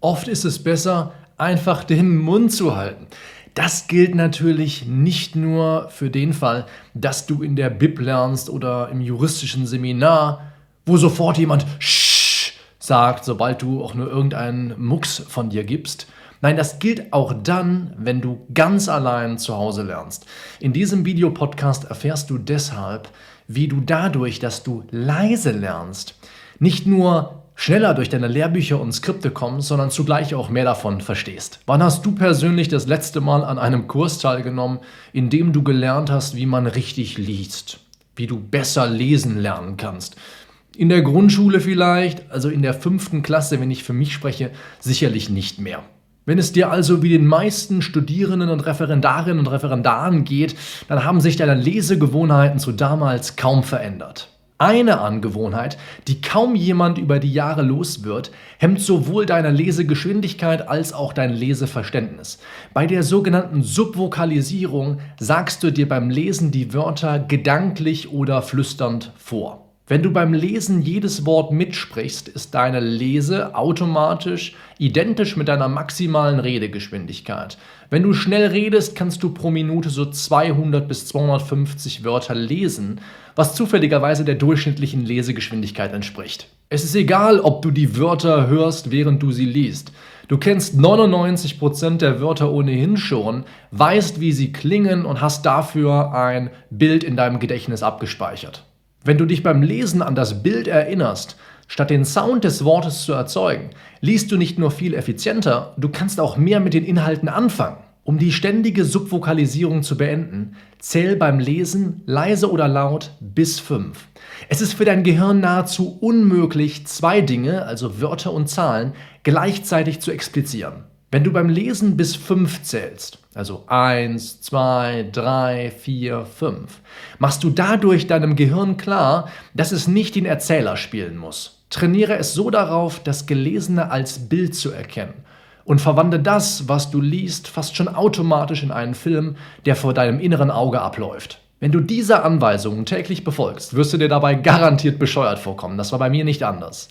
Oft ist es besser, einfach den Mund zu halten. Das gilt natürlich nicht nur für den Fall, dass du in der Bib lernst oder im juristischen Seminar, wo sofort jemand Sch sagt, sobald du auch nur irgendeinen Mucks von dir gibst. Nein, das gilt auch dann, wenn du ganz allein zu Hause lernst. In diesem Videopodcast erfährst du deshalb, wie du dadurch, dass du leise lernst, nicht nur schneller durch deine Lehrbücher und Skripte kommst, sondern zugleich auch mehr davon verstehst. Wann hast du persönlich das letzte Mal an einem Kurs teilgenommen, in dem du gelernt hast, wie man richtig liest, wie du besser lesen lernen kannst? In der Grundschule vielleicht, also in der fünften Klasse, wenn ich für mich spreche, sicherlich nicht mehr. Wenn es dir also wie den meisten Studierenden und Referendarinnen und Referendaren geht, dann haben sich deine Lesegewohnheiten zu damals kaum verändert. Eine Angewohnheit, die kaum jemand über die Jahre los wird, hemmt sowohl deine Lesegeschwindigkeit als auch dein Leseverständnis. Bei der sogenannten Subvokalisierung sagst du dir beim Lesen die Wörter gedanklich oder flüsternd vor. Wenn du beim Lesen jedes Wort mitsprichst, ist deine Lese automatisch identisch mit deiner maximalen Redegeschwindigkeit. Wenn du schnell redest, kannst du pro Minute so 200 bis 250 Wörter lesen, was zufälligerweise der durchschnittlichen Lesegeschwindigkeit entspricht. Es ist egal, ob du die Wörter hörst, während du sie liest. Du kennst 99% der Wörter ohnehin schon, weißt, wie sie klingen und hast dafür ein Bild in deinem Gedächtnis abgespeichert. Wenn du dich beim Lesen an das Bild erinnerst, statt den Sound des Wortes zu erzeugen, liest du nicht nur viel effizienter, du kannst auch mehr mit den Inhalten anfangen. Um die ständige Subvokalisierung zu beenden, zähl beim Lesen leise oder laut bis fünf. Es ist für dein Gehirn nahezu unmöglich, zwei Dinge, also Wörter und Zahlen, gleichzeitig zu explizieren. Wenn du beim Lesen bis 5 zählst, also 1, 2, 3, 4, 5, machst du dadurch deinem Gehirn klar, dass es nicht den Erzähler spielen muss. Trainiere es so darauf, das Gelesene als Bild zu erkennen und verwandle das, was du liest, fast schon automatisch in einen Film, der vor deinem inneren Auge abläuft. Wenn du diese Anweisungen täglich befolgst, wirst du dir dabei garantiert bescheuert vorkommen. Das war bei mir nicht anders.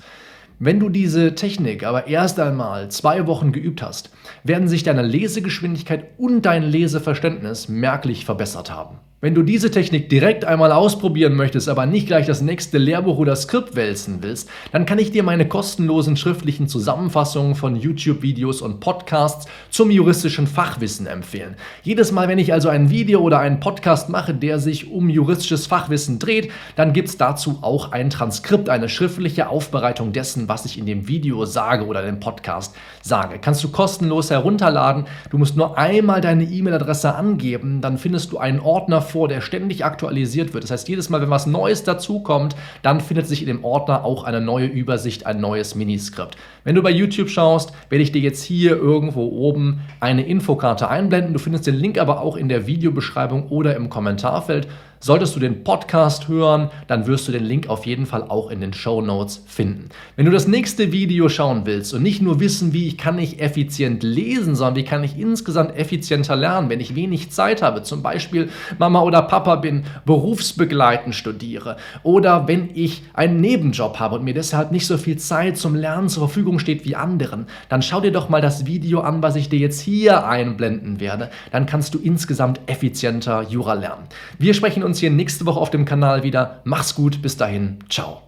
Wenn du diese Technik aber erst einmal zwei Wochen geübt hast, werden sich deine Lesegeschwindigkeit und dein Leseverständnis merklich verbessert haben. Wenn du diese Technik direkt einmal ausprobieren möchtest, aber nicht gleich das nächste Lehrbuch oder Skript wälzen willst, dann kann ich dir meine kostenlosen schriftlichen Zusammenfassungen von YouTube-Videos und Podcasts zum juristischen Fachwissen empfehlen. Jedes Mal, wenn ich also ein Video oder einen Podcast mache, der sich um juristisches Fachwissen dreht, dann gibt es dazu auch ein Transkript, eine schriftliche Aufbereitung dessen, was ich in dem Video sage oder dem Podcast sage. Kannst du kostenlos herunterladen. Du musst nur einmal deine E-Mail-Adresse angeben, dann findest du einen Ordner vor, der ständig aktualisiert wird. Das heißt, jedes Mal, wenn was Neues dazukommt, dann findet sich in dem Ordner auch eine neue Übersicht, ein neues Miniskript. Wenn du bei YouTube schaust, werde ich dir jetzt hier irgendwo oben eine Infokarte einblenden. Du findest den Link aber auch in der Videobeschreibung oder im Kommentarfeld. Solltest du den Podcast hören, dann wirst du den Link auf jeden Fall auch in den Show Notes finden. Wenn du das nächste Video schauen willst und nicht nur wissen, wie ich kann ich effizient lesen, sondern wie kann ich insgesamt effizienter lernen, wenn ich wenig Zeit habe, zum Beispiel Mama oder Papa bin, berufsbegleitend studiere oder wenn ich einen Nebenjob habe und mir deshalb nicht so viel Zeit zum Lernen zur Verfügung steht wie anderen, dann schau dir doch mal das Video an, was ich dir jetzt hier einblenden werde. Dann kannst du insgesamt effizienter Jura lernen. Wir sprechen uns hier nächste Woche auf dem Kanal wieder. Mach's gut, bis dahin, ciao.